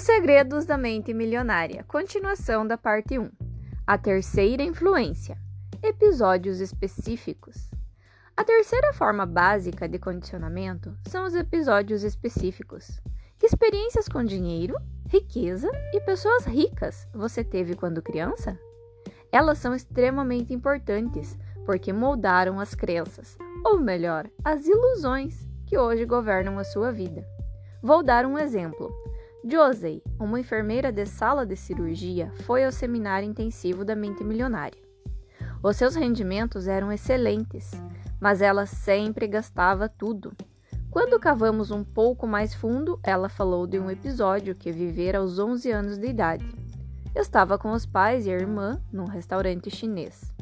Os Segredos da Mente Milionária, continuação da parte 1. A terceira influência. Episódios específicos. A terceira forma básica de condicionamento são os episódios específicos. Que experiências com dinheiro, riqueza e pessoas ricas você teve quando criança? Elas são extremamente importantes porque moldaram as crenças, ou melhor, as ilusões que hoje governam a sua vida. Vou dar um exemplo. Josie, uma enfermeira de sala de cirurgia, foi ao seminário intensivo da mente milionária. Os seus rendimentos eram excelentes, mas ela sempre gastava tudo. Quando cavamos um pouco mais fundo, ela falou de um episódio que vivera aos 11 anos de idade. Estava com os pais e a irmã num restaurante chinês.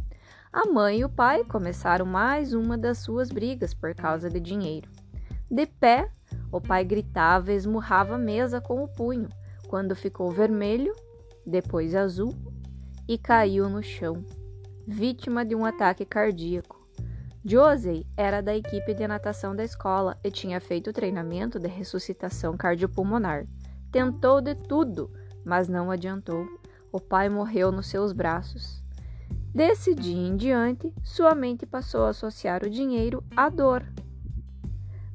A mãe e o pai começaram mais uma das suas brigas por causa de dinheiro. De pé, o pai gritava e esmurrava a mesa com o punho, quando ficou vermelho, depois azul e caiu no chão, vítima de um ataque cardíaco. Josie era da equipe de natação da escola e tinha feito treinamento de ressuscitação cardiopulmonar. Tentou de tudo, mas não adiantou. O pai morreu nos seus braços. Desse dia em diante, sua mente passou a associar o dinheiro à dor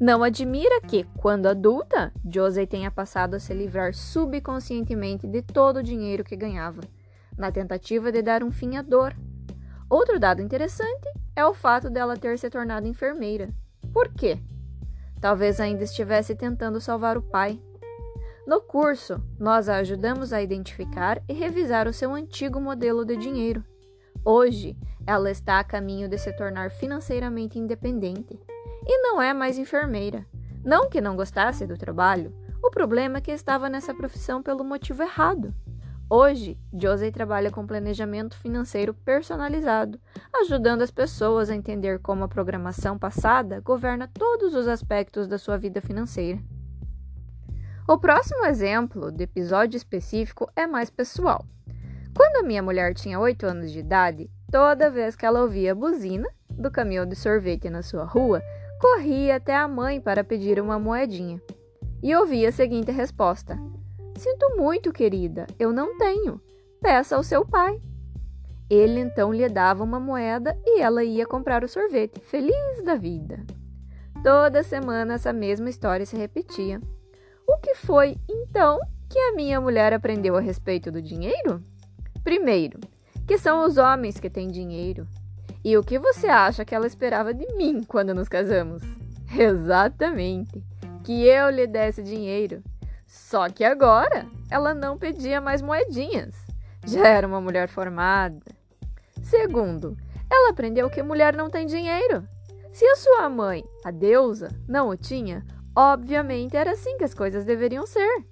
não admira que, quando adulta, Josie tenha passado a se livrar subconscientemente de todo o dinheiro que ganhava, na tentativa de dar um fim à dor. Outro dado interessante é o fato dela ter se tornado enfermeira. Por quê? Talvez ainda estivesse tentando salvar o pai. No curso, nós a ajudamos a identificar e revisar o seu antigo modelo de dinheiro. Hoje, ela está a caminho de se tornar financeiramente independente e não é mais enfermeira. Não que não gostasse do trabalho, o problema é que estava nessa profissão pelo motivo errado. Hoje, Josie trabalha com planejamento financeiro personalizado, ajudando as pessoas a entender como a programação passada governa todos os aspectos da sua vida financeira. O próximo exemplo de episódio específico é mais pessoal. Quando a minha mulher tinha 8 anos de idade, toda vez que ela ouvia a buzina do caminhão de sorvete na sua rua, corria até a mãe para pedir uma moedinha. E ouvia a seguinte resposta: Sinto muito, querida, eu não tenho. Peça ao seu pai. Ele então lhe dava uma moeda e ela ia comprar o sorvete, feliz da vida. Toda semana essa mesma história se repetia. O que foi, então, que a minha mulher aprendeu a respeito do dinheiro? Primeiro, que são os homens que têm dinheiro. E o que você acha que ela esperava de mim quando nos casamos? Exatamente, que eu lhe desse dinheiro. Só que agora ela não pedia mais moedinhas. Já era uma mulher formada. Segundo, ela aprendeu que mulher não tem dinheiro. Se a sua mãe, a deusa, não o tinha, obviamente era assim que as coisas deveriam ser.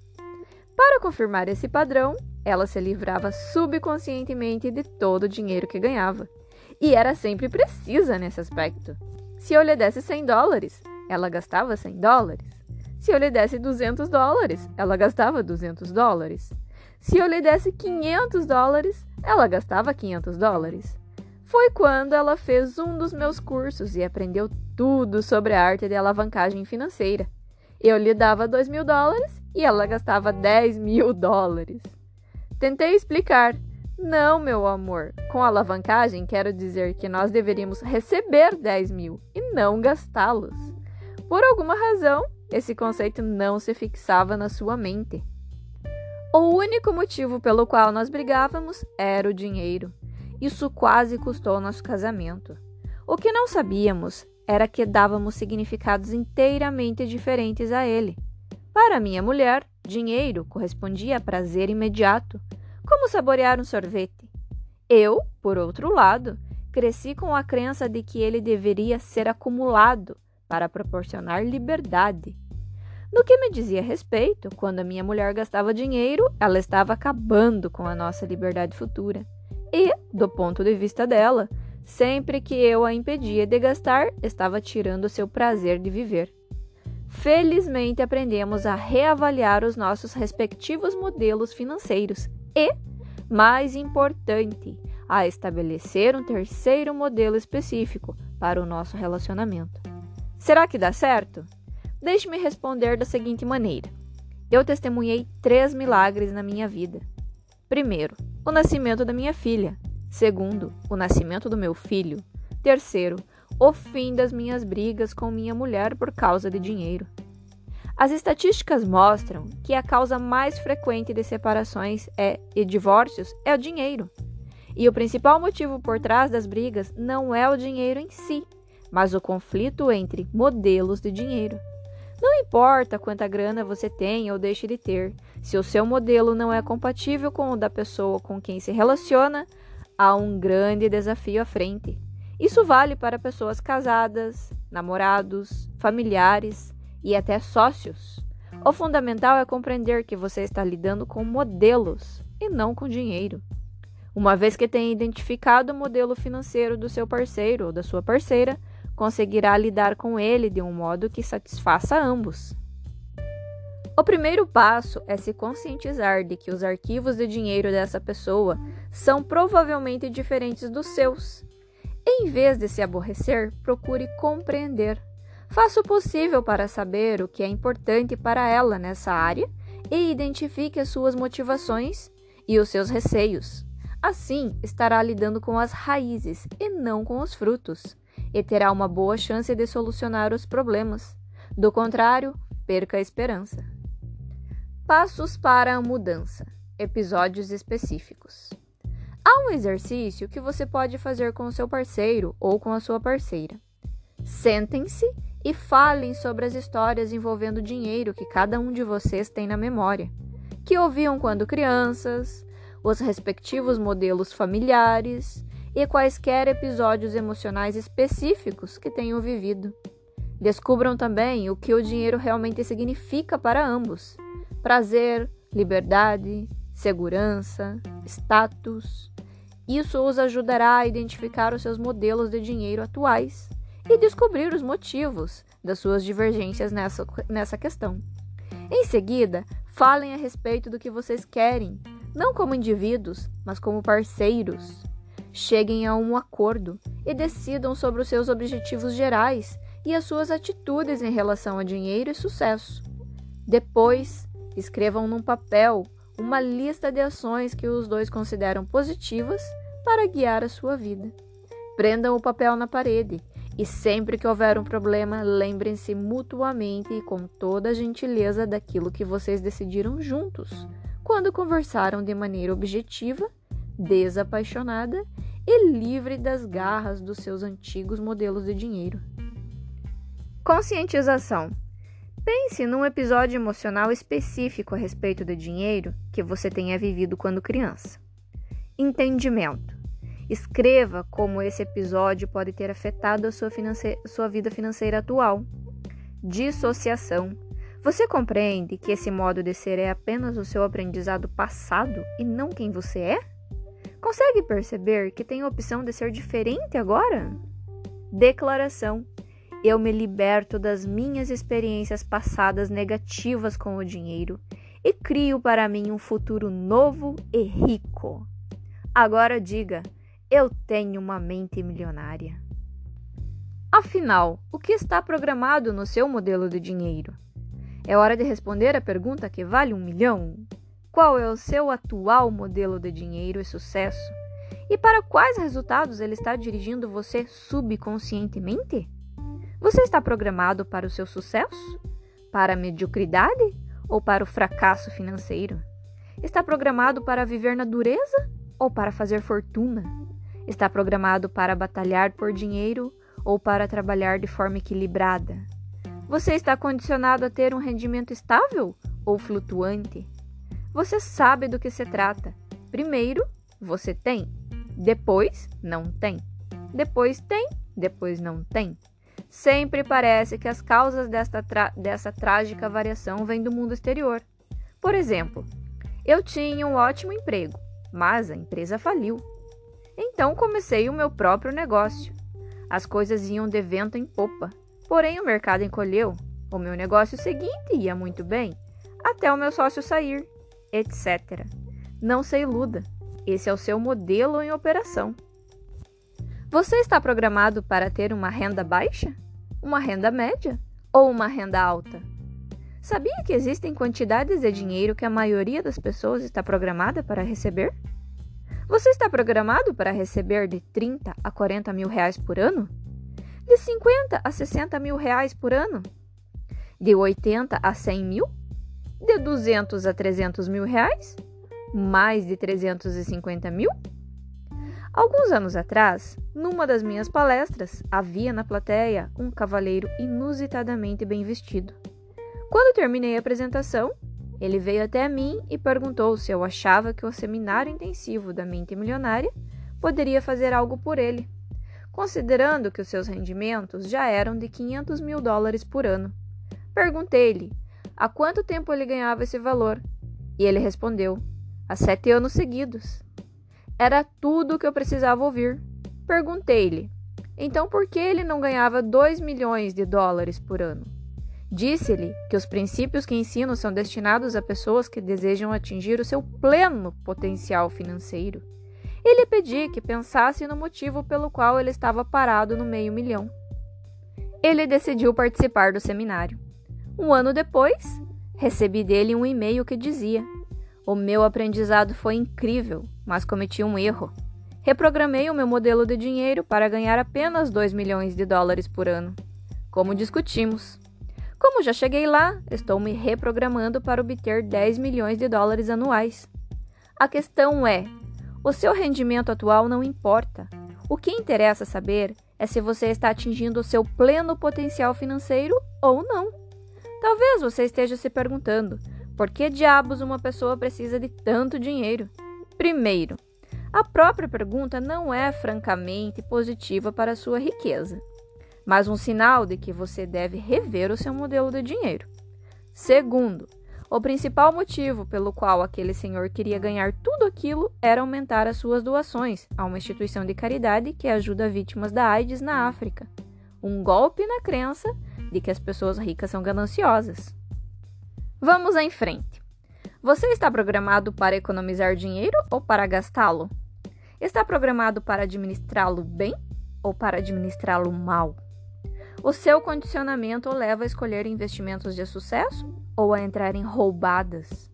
Para confirmar esse padrão, ela se livrava subconscientemente de todo o dinheiro que ganhava. E era sempre precisa nesse aspecto. Se eu lhe desse 100 dólares, ela gastava 100 dólares. Se eu lhe desse 200 dólares, ela gastava 200 dólares. Se eu lhe desse 500 dólares, ela gastava 500 dólares. Foi quando ela fez um dos meus cursos e aprendeu tudo sobre a arte de alavancagem financeira. Eu lhe dava 2 mil dólares e ela gastava 10 mil dólares. Tentei explicar, não, meu amor. Com alavancagem, quero dizer que nós deveríamos receber 10 mil e não gastá-los. Por alguma razão, esse conceito não se fixava na sua mente. O único motivo pelo qual nós brigávamos era o dinheiro. Isso quase custou nosso casamento. O que não sabíamos era que dávamos significados inteiramente diferentes a ele. Para minha mulher, dinheiro correspondia a prazer imediato como saborear um sorvete. Eu, por outro lado, cresci com a crença de que ele deveria ser acumulado para proporcionar liberdade. No que me dizia respeito, quando a minha mulher gastava dinheiro, ela estava acabando com a nossa liberdade futura. E, do ponto de vista dela, sempre que eu a impedia de gastar, estava tirando seu prazer de viver. Felizmente aprendemos a reavaliar os nossos respectivos modelos financeiros e, mais importante, a estabelecer um terceiro modelo específico para o nosso relacionamento. Será que dá certo? Deixe-me responder da seguinte maneira: eu testemunhei três milagres na minha vida. Primeiro, o nascimento da minha filha. Segundo, o nascimento do meu filho. Terceiro, o fim das minhas brigas com minha mulher por causa de dinheiro. As estatísticas mostram que a causa mais frequente de separações é, e divórcios é o dinheiro. E o principal motivo por trás das brigas não é o dinheiro em si, mas o conflito entre modelos de dinheiro. Não importa quanta grana você tem ou deixe de ter, se o seu modelo não é compatível com o da pessoa com quem se relaciona, há um grande desafio à frente. Isso vale para pessoas casadas, namorados, familiares e até sócios. O fundamental é compreender que você está lidando com modelos e não com dinheiro. Uma vez que tenha identificado o modelo financeiro do seu parceiro ou da sua parceira, conseguirá lidar com ele de um modo que satisfaça ambos. O primeiro passo é se conscientizar de que os arquivos de dinheiro dessa pessoa são provavelmente diferentes dos seus. Em vez de se aborrecer, procure compreender. Faça o possível para saber o que é importante para ela nessa área e identifique as suas motivações e os seus receios. Assim, estará lidando com as raízes e não com os frutos e terá uma boa chance de solucionar os problemas. Do contrário, perca a esperança. Passos para a mudança. Episódios específicos. Há um exercício que você pode fazer com o seu parceiro ou com a sua parceira. Sentem-se e falem sobre as histórias envolvendo dinheiro que cada um de vocês tem na memória, que ouviam quando crianças, os respectivos modelos familiares e quaisquer episódios emocionais específicos que tenham vivido. Descubram também o que o dinheiro realmente significa para ambos: prazer, liberdade, segurança, status. Isso os ajudará a identificar os seus modelos de dinheiro atuais e descobrir os motivos das suas divergências nessa, nessa questão. Em seguida, falem a respeito do que vocês querem, não como indivíduos, mas como parceiros cheguem a um acordo e decidam sobre os seus objetivos gerais e as suas atitudes em relação a dinheiro e sucesso. Depois, escrevam num papel uma lista de ações que os dois consideram positivas para guiar a sua vida. Prendam o papel na parede e sempre que houver um problema, lembrem-se mutuamente e com toda a gentileza daquilo que vocês decidiram juntos, quando conversaram de maneira objetiva, desapaixonada e livre das garras dos seus antigos modelos de dinheiro. Conscientização. Pense num episódio emocional específico a respeito do dinheiro que você tenha vivido quando criança. Entendimento. Escreva como esse episódio pode ter afetado a sua, sua vida financeira atual. Dissociação. Você compreende que esse modo de ser é apenas o seu aprendizado passado e não quem você é? Consegue perceber que tem a opção de ser diferente agora? Declaração: Eu me liberto das minhas experiências passadas negativas com o dinheiro e crio para mim um futuro novo e rico. Agora diga: Eu tenho uma mente milionária. Afinal, o que está programado no seu modelo de dinheiro? É hora de responder a pergunta que vale um milhão? qual é o seu atual modelo de dinheiro e sucesso e para quais resultados ele está dirigindo você subconscientemente? Você está programado para o seu sucesso? Para a mediocridade ou para o fracasso financeiro? Está programado para viver na dureza ou para fazer fortuna? Está programado para batalhar por dinheiro ou para trabalhar de forma equilibrada? Você está condicionado a ter um rendimento estável ou flutuante? Você sabe do que se trata. Primeiro, você tem. Depois, não tem. Depois tem. Depois não tem. Sempre parece que as causas desta dessa trágica variação vêm do mundo exterior. Por exemplo, eu tinha um ótimo emprego, mas a empresa faliu. Então comecei o meu próprio negócio. As coisas iam de vento em popa, porém o mercado encolheu. O meu negócio seguinte ia muito bem, até o meu sócio sair etc. Não se iluda, esse é o seu modelo em operação. Você está programado para ter uma renda baixa, uma renda média ou uma renda alta? Sabia que existem quantidades de dinheiro que a maioria das pessoas está programada para receber? Você está programado para receber de 30 a 40 mil reais por ano? De 50 a 60 mil reais por ano? De 80 a 100 mil? De 200 a 300 mil reais? Mais de 350 mil? Alguns anos atrás, numa das minhas palestras, havia na plateia um cavaleiro inusitadamente bem vestido. Quando terminei a apresentação, ele veio até mim e perguntou se eu achava que o seminário intensivo da mente milionária poderia fazer algo por ele, considerando que os seus rendimentos já eram de 500 mil dólares por ano. Perguntei-lhe há quanto tempo ele ganhava esse valor e ele respondeu: há sete anos seguidos. Era tudo o que eu precisava ouvir. Perguntei-lhe: então por que ele não ganhava 2 milhões de dólares por ano? Disse-lhe que os princípios que ensino são destinados a pessoas que desejam atingir o seu pleno potencial financeiro. E lhe pedi que pensasse no motivo pelo qual ele estava parado no meio milhão. Ele decidiu participar do seminário. Um ano depois, recebi dele um e-mail que dizia: O meu aprendizado foi incrível, mas cometi um erro. Reprogramei o meu modelo de dinheiro para ganhar apenas 2 milhões de dólares por ano. Como discutimos. Como já cheguei lá, estou me reprogramando para obter 10 milhões de dólares anuais. A questão é: o seu rendimento atual não importa. O que interessa saber é se você está atingindo o seu pleno potencial financeiro ou não. Talvez você esteja se perguntando: por que diabos uma pessoa precisa de tanto dinheiro? Primeiro, a própria pergunta não é francamente positiva para sua riqueza mas um sinal de que você deve rever o seu modelo de dinheiro. Segundo, o principal motivo pelo qual aquele senhor queria ganhar tudo aquilo era aumentar as suas doações a uma instituição de caridade que ajuda vítimas da AIDS na África. Um golpe na crença de que as pessoas ricas são gananciosas. Vamos em frente. Você está programado para economizar dinheiro ou para gastá-lo? Está programado para administrá-lo bem ou para administrá-lo mal? O seu condicionamento o leva a escolher investimentos de sucesso ou a entrar em roubadas.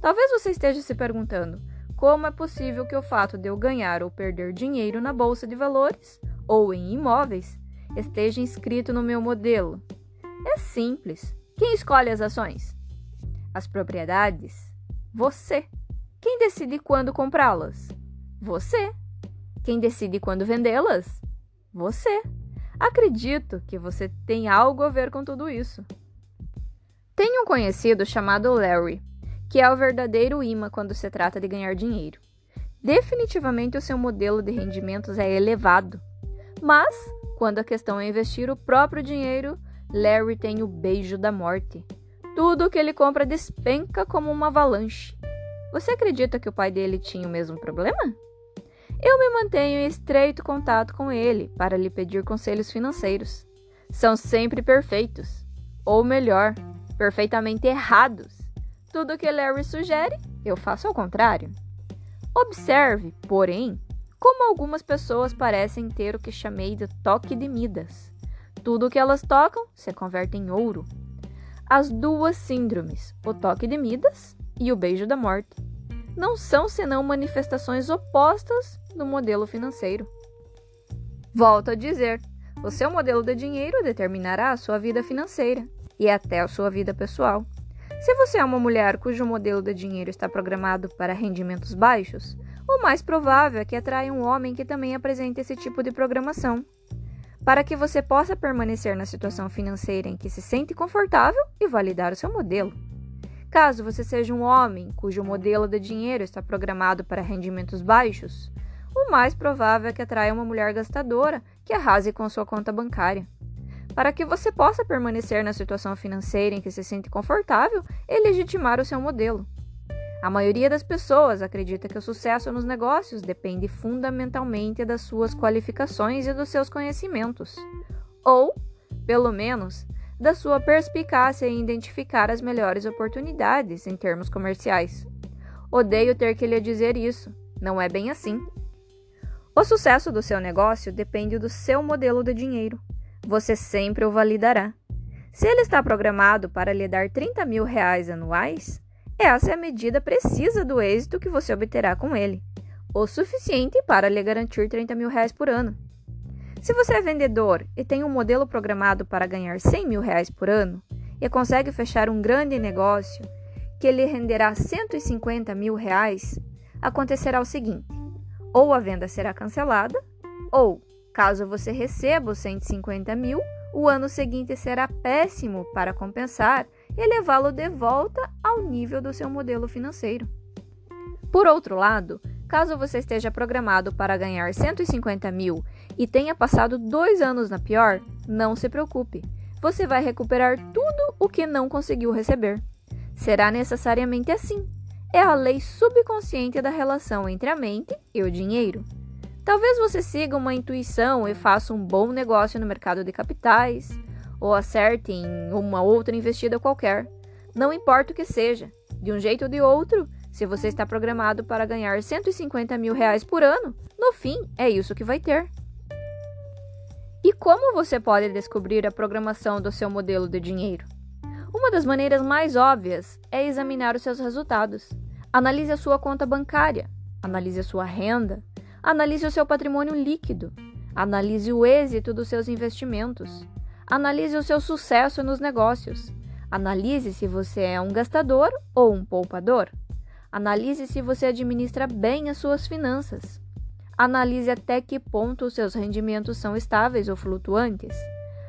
Talvez você esteja se perguntando: como é possível que o fato de eu ganhar ou perder dinheiro na bolsa de valores ou em imóveis esteja inscrito no meu modelo? É simples. Quem escolhe as ações? As propriedades? Você. Quem decide quando comprá-las? Você. Quem decide quando vendê-las? Você. Acredito que você tem algo a ver com tudo isso. Tenho um conhecido chamado Larry, que é o verdadeiro imã quando se trata de ganhar dinheiro. Definitivamente o seu modelo de rendimentos é elevado, mas quando a questão é investir o próprio dinheiro, Larry tem o beijo da morte. Tudo o que ele compra despenca como uma avalanche. Você acredita que o pai dele tinha o mesmo problema? Eu me mantenho em estreito contato com ele para lhe pedir conselhos financeiros. São sempre perfeitos, ou melhor, perfeitamente errados. Tudo que Larry sugere, eu faço ao contrário. Observe, porém, como algumas pessoas parecem ter o que chamei de toque de Midas. Tudo o que elas tocam se converte em ouro. As duas síndromes, o toque de Midas e o beijo da morte, não são senão manifestações opostas do modelo financeiro. Volto a dizer: o seu modelo de dinheiro determinará a sua vida financeira e até a sua vida pessoal. Se você é uma mulher cujo modelo de dinheiro está programado para rendimentos baixos, o mais provável é que atraia um homem que também apresente esse tipo de programação. Para que você possa permanecer na situação financeira em que se sente confortável e validar o seu modelo. Caso você seja um homem cujo modelo de dinheiro está programado para rendimentos baixos, o mais provável é que atraia uma mulher gastadora que arrase com sua conta bancária. Para que você possa permanecer na situação financeira em que se sente confortável e legitimar o seu modelo. A maioria das pessoas acredita que o sucesso nos negócios depende fundamentalmente das suas qualificações e dos seus conhecimentos, ou, pelo menos, da sua perspicácia em identificar as melhores oportunidades em termos comerciais. Odeio ter que lhe dizer isso, não é bem assim. O sucesso do seu negócio depende do seu modelo de dinheiro. Você sempre o validará. Se ele está programado para lhe dar 30 mil reais anuais, essa é a medida precisa do êxito que você obterá com ele, o suficiente para lhe garantir 30 mil reais por ano. Se você é vendedor e tem um modelo programado para ganhar 100 mil reais por ano e consegue fechar um grande negócio que lhe renderá 150 mil reais, acontecerá o seguinte: ou a venda será cancelada, ou, caso você receba os 150 mil, o ano seguinte será péssimo para compensar e levá-lo de volta ao nível do seu modelo financeiro. Por outro lado, caso você esteja programado para ganhar 150 mil e tenha passado dois anos na pior, não se preocupe. Você vai recuperar tudo o que não conseguiu receber. Será necessariamente assim. É a lei subconsciente da relação entre a mente e o dinheiro. Talvez você siga uma intuição e faça um bom negócio no mercado de capitais, ou acerte em uma outra investida qualquer. Não importa o que seja, de um jeito ou de outro, se você está programado para ganhar 150 mil reais por ano, no fim é isso que vai ter. E como você pode descobrir a programação do seu modelo de dinheiro? Uma das maneiras mais óbvias é examinar os seus resultados. Analise a sua conta bancária, analise a sua renda, Analise o seu patrimônio líquido. Analise o êxito dos seus investimentos. Analise o seu sucesso nos negócios. Analise se você é um gastador ou um poupador. Analise se você administra bem as suas finanças. Analise até que ponto os seus rendimentos são estáveis ou flutuantes.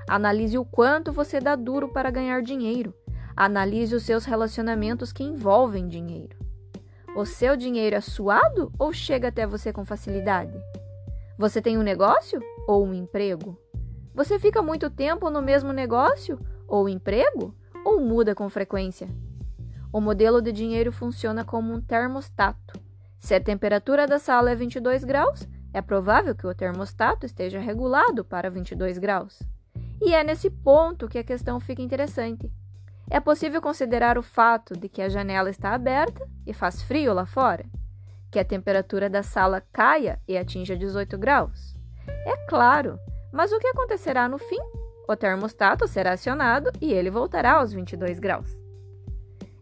Analise o quanto você dá duro para ganhar dinheiro. Analise os seus relacionamentos que envolvem dinheiro. O seu dinheiro é suado ou chega até você com facilidade? Você tem um negócio ou um emprego? Você fica muito tempo no mesmo negócio ou emprego ou muda com frequência? O modelo de dinheiro funciona como um termostato. Se a temperatura da sala é 22 graus, é provável que o termostato esteja regulado para 22 graus. E é nesse ponto que a questão fica interessante. É possível considerar o fato de que a janela está aberta e faz frio lá fora, que a temperatura da sala caia e atinja 18 graus. É claro, mas o que acontecerá no fim? O termostato será acionado e ele voltará aos 22 graus.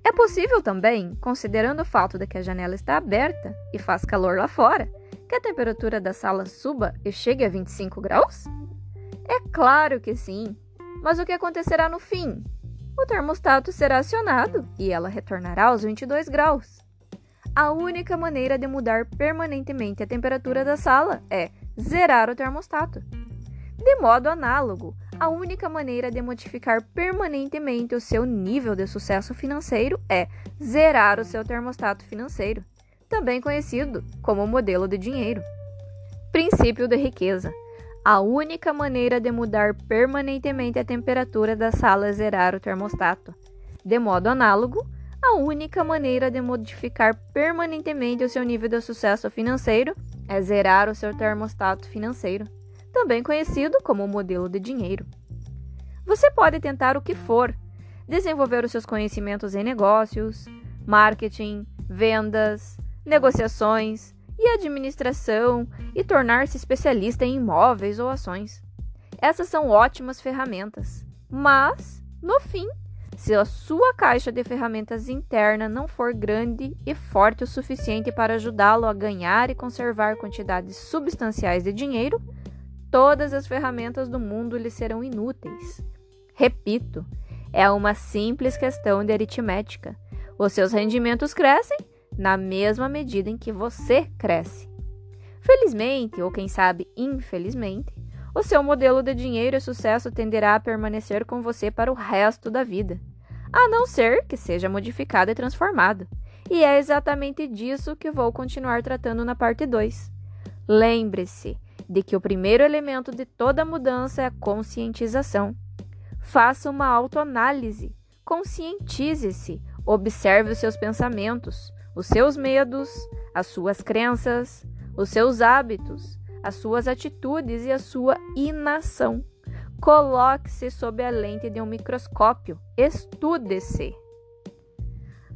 É possível também, considerando o fato de que a janela está aberta e faz calor lá fora, que a temperatura da sala suba e chegue a 25 graus? É claro que sim, mas o que acontecerá no fim? O termostato será acionado e ela retornará aos 22 graus. A única maneira de mudar permanentemente a temperatura da sala é zerar o termostato. De modo análogo, a única maneira de modificar permanentemente o seu nível de sucesso financeiro é zerar o seu termostato financeiro, também conhecido como modelo de dinheiro. Princípio de riqueza. A única maneira de mudar permanentemente a temperatura da sala é zerar o termostato. De modo análogo, a única maneira de modificar permanentemente o seu nível de sucesso financeiro é zerar o seu termostato financeiro, também conhecido como modelo de dinheiro. Você pode tentar o que for, desenvolver os seus conhecimentos em negócios, marketing, vendas, negociações, e administração e tornar-se especialista em imóveis ou ações. Essas são ótimas ferramentas, mas, no fim, se a sua caixa de ferramentas interna não for grande e forte o suficiente para ajudá-lo a ganhar e conservar quantidades substanciais de dinheiro, todas as ferramentas do mundo lhe serão inúteis. Repito, é uma simples questão de aritmética. Os seus rendimentos crescem na mesma medida em que você cresce. Felizmente, ou quem sabe infelizmente, o seu modelo de dinheiro e sucesso tenderá a permanecer com você para o resto da vida, a não ser que seja modificado e transformado. E é exatamente disso que vou continuar tratando na parte 2. Lembre-se de que o primeiro elemento de toda mudança é a conscientização. Faça uma autoanálise, conscientize-se, observe os seus pensamentos, os seus medos, as suas crenças, os seus hábitos, as suas atitudes e a sua inação. Coloque-se sob a lente de um microscópio, estude-se.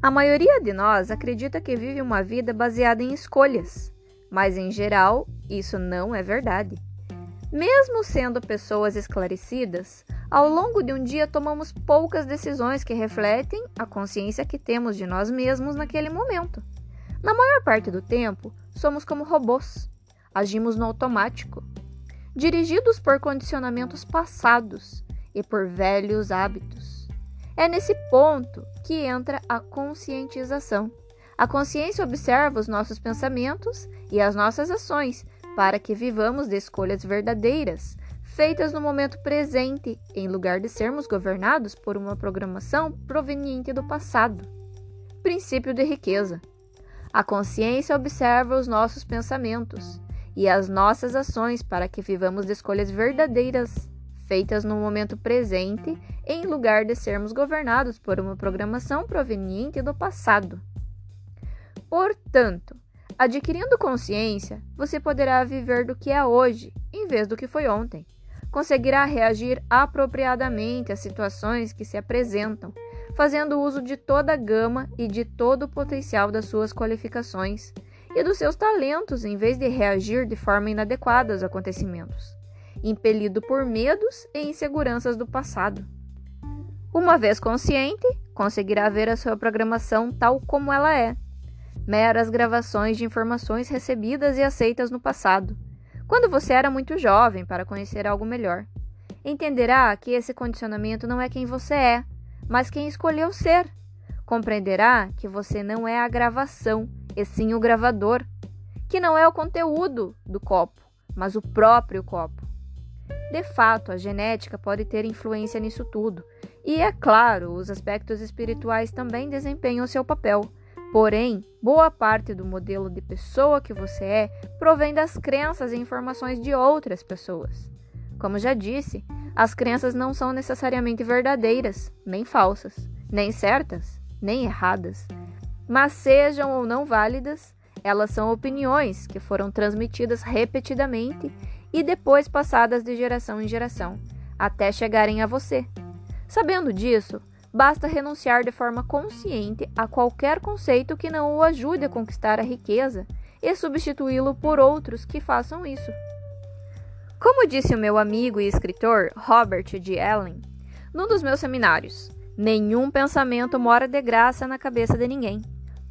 A maioria de nós acredita que vive uma vida baseada em escolhas, mas em geral isso não é verdade. Mesmo sendo pessoas esclarecidas, ao longo de um dia tomamos poucas decisões que refletem a consciência que temos de nós mesmos naquele momento. Na maior parte do tempo, somos como robôs. Agimos no automático, dirigidos por condicionamentos passados e por velhos hábitos. É nesse ponto que entra a conscientização. A consciência observa os nossos pensamentos e as nossas ações para que vivamos de escolhas verdadeiras, feitas no momento presente, em lugar de sermos governados por uma programação proveniente do passado. Princípio de riqueza. A consciência observa os nossos pensamentos e as nossas ações para que vivamos de escolhas verdadeiras, feitas no momento presente, em lugar de sermos governados por uma programação proveniente do passado. Portanto, adquirindo consciência, você poderá viver do que é hoje, em vez do que foi ontem. Conseguirá reagir apropriadamente às situações que se apresentam, fazendo uso de toda a gama e de todo o potencial das suas qualificações e dos seus talentos, em vez de reagir de forma inadequada aos acontecimentos, impelido por medos e inseguranças do passado. Uma vez consciente, conseguirá ver a sua programação tal como ela é, meras gravações de informações recebidas e aceitas no passado, quando você era muito jovem para conhecer algo melhor. Entenderá que esse condicionamento não é quem você é, mas quem escolheu ser. Compreenderá que você não é a gravação e sim o gravador, que não é o conteúdo do copo, mas o próprio copo. De fato, a genética pode ter influência nisso tudo, e é claro, os aspectos espirituais também desempenham seu papel. Porém, boa parte do modelo de pessoa que você é provém das crenças e informações de outras pessoas. Como já disse, as crenças não são necessariamente verdadeiras, nem falsas, nem certas, nem erradas. Mas sejam ou não válidas, elas são opiniões que foram transmitidas repetidamente e depois passadas de geração em geração, até chegarem a você. Sabendo disso, basta renunciar de forma consciente a qualquer conceito que não o ajude a conquistar a riqueza e substituí-lo por outros que façam isso. Como disse o meu amigo e escritor Robert D. Allen, num dos meus seminários, nenhum pensamento mora de graça na cabeça de ninguém.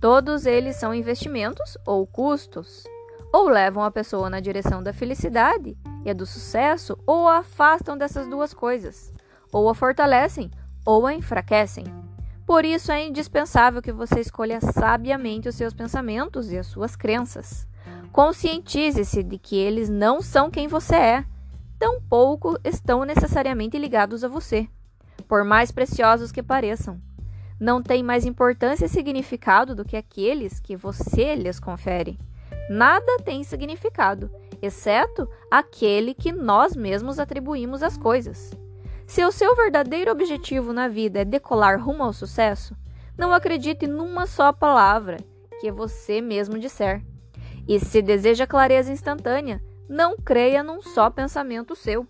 Todos eles são investimentos ou custos, ou levam a pessoa na direção da felicidade e do sucesso, ou a afastam dessas duas coisas, ou a fortalecem ou a enfraquecem. Por isso é indispensável que você escolha sabiamente os seus pensamentos e as suas crenças. Conscientize-se de que eles não são quem você é, tampouco estão necessariamente ligados a você, por mais preciosos que pareçam não têm mais importância e significado do que aqueles que você lhes confere. Nada tem significado, exceto aquele que nós mesmos atribuímos às coisas. Se o seu verdadeiro objetivo na vida é decolar rumo ao sucesso, não acredite numa só palavra que você mesmo disser. E se deseja clareza instantânea, não creia num só pensamento seu.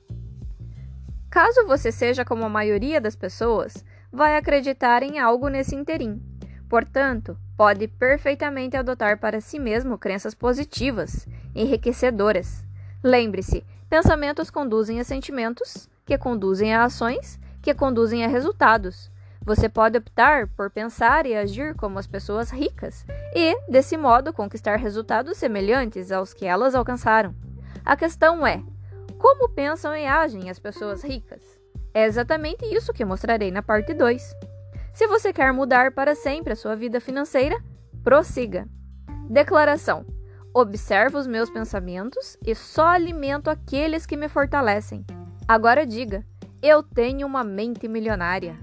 Caso você seja como a maioria das pessoas, vai acreditar em algo nesse interim. Portanto, pode perfeitamente adotar para si mesmo crenças positivas, enriquecedoras. Lembre-se, pensamentos conduzem a sentimentos, que conduzem a ações, que conduzem a resultados. Você pode optar por pensar e agir como as pessoas ricas e, desse modo, conquistar resultados semelhantes aos que elas alcançaram. A questão é: como pensam e agem as pessoas ricas? É exatamente isso que mostrarei na parte 2. Se você quer mudar para sempre a sua vida financeira, prossiga. Declaração: Observo os meus pensamentos e só alimento aqueles que me fortalecem. Agora diga: Eu tenho uma mente milionária.